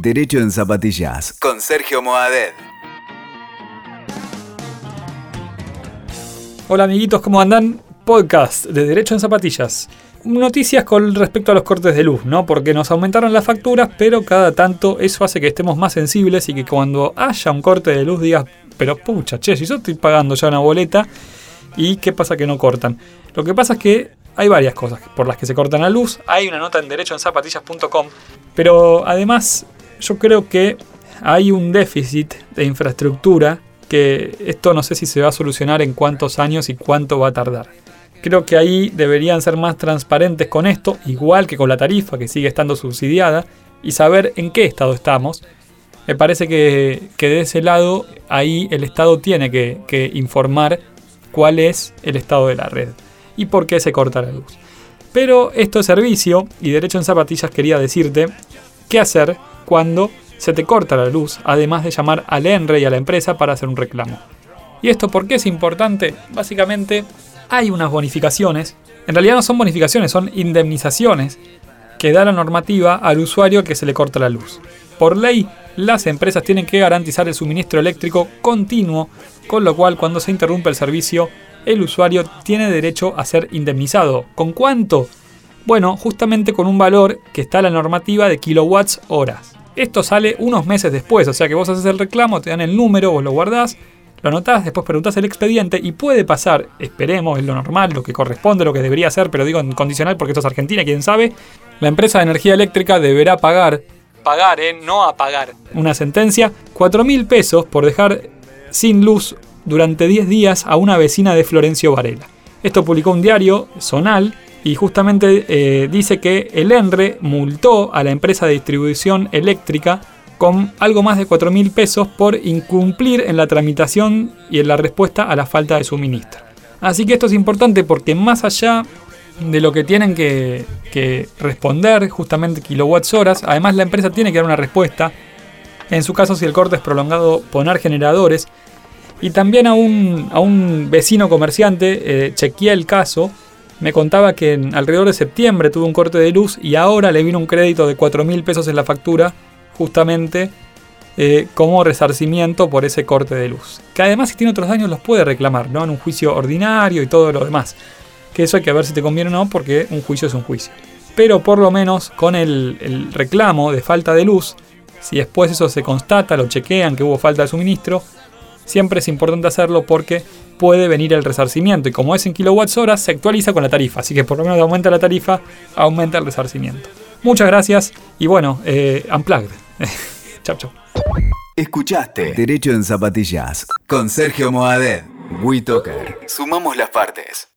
Derecho en Zapatillas con Sergio Moadet. Hola amiguitos, ¿cómo andan? Podcast de Derecho en Zapatillas. Noticias con respecto a los cortes de luz, ¿no? Porque nos aumentaron las facturas, pero cada tanto eso hace que estemos más sensibles y que cuando haya un corte de luz digas, pero pucha, che, si yo estoy pagando ya una boleta, ¿y qué pasa que no cortan? Lo que pasa es que hay varias cosas por las que se cortan la luz. Hay una nota en derechoenzapatillas.com, pero además yo creo que hay un déficit de infraestructura que esto no sé si se va a solucionar en cuántos años y cuánto va a tardar. Creo que ahí deberían ser más transparentes con esto, igual que con la tarifa que sigue estando subsidiada, y saber en qué estado estamos. Me parece que, de ese lado ahí el Estado tiene que, que informar cuál es el estado de la red y por qué se corta la luz. Pero esto es servicio y Derecho en Zapatillas quería decirte qué hacer cuando se te corta la luz, además de llamar al ENRE y a la empresa para hacer un reclamo. ¿Y esto por qué es importante? Básicamente hay unas bonificaciones, en realidad no son bonificaciones, son indemnizaciones que da la normativa al usuario que se le corta la luz. Por ley, las empresas tienen que garantizar el suministro eléctrico continuo, con lo cual cuando se interrumpe el servicio, el usuario tiene derecho a ser indemnizado. ¿Con cuánto? Bueno, justamente con un valor que está en la normativa de kilowatts horas. Esto sale unos meses después, o sea que vos haces el reclamo, te dan el número, vos lo guardás, lo anotás, después preguntás el expediente y puede pasar, esperemos, es lo normal, lo que corresponde, lo que debería ser, pero digo en condicional porque esto es Argentina, quién sabe, la empresa de energía eléctrica deberá pagar, pagar, eh, no a pagar, una sentencia, 4 mil pesos por dejar sin luz durante 10 días a una vecina de Florencio Varela. Esto publicó un diario, Sonal, y justamente eh, dice que el ENRE multó a la empresa de distribución eléctrica con algo más de 4 mil pesos por incumplir en la tramitación y en la respuesta a la falta de suministro. Así que esto es importante porque más allá de lo que tienen que, responder, justamente kilowatts horas, además la empresa tiene que dar una respuesta. En su caso, si el corte es prolongado, poner generadores. Y también a un, a un vecino comerciante, eh, chequeé el caso, me contaba que en alrededor de septiembre tuvo un corte de luz y ahora le vino un crédito de 4 mil pesos en la factura justamente eh, como resarcimiento por ese corte de luz. Que además si tiene otros daños los puede reclamar, ¿no? En un juicio ordinario y todo lo demás. Que eso hay que ver si te conviene o no, porque un juicio es un juicio. Pero por lo menos con el, el reclamo de falta de luz, si después eso se constata, lo chequean que hubo falta de suministro, siempre es importante hacerlo porque puede venir el resarcimiento. Y como es en kilowatts horas, se actualiza con la tarifa. Así que por lo menos aumenta la tarifa, aumenta el resarcimiento. Muchas gracias y bueno, eh, unplugged. chau, chau. Escuchaste Derecho en Zapatillas con Sergio Moadet. WeToker. Sumamos las partes.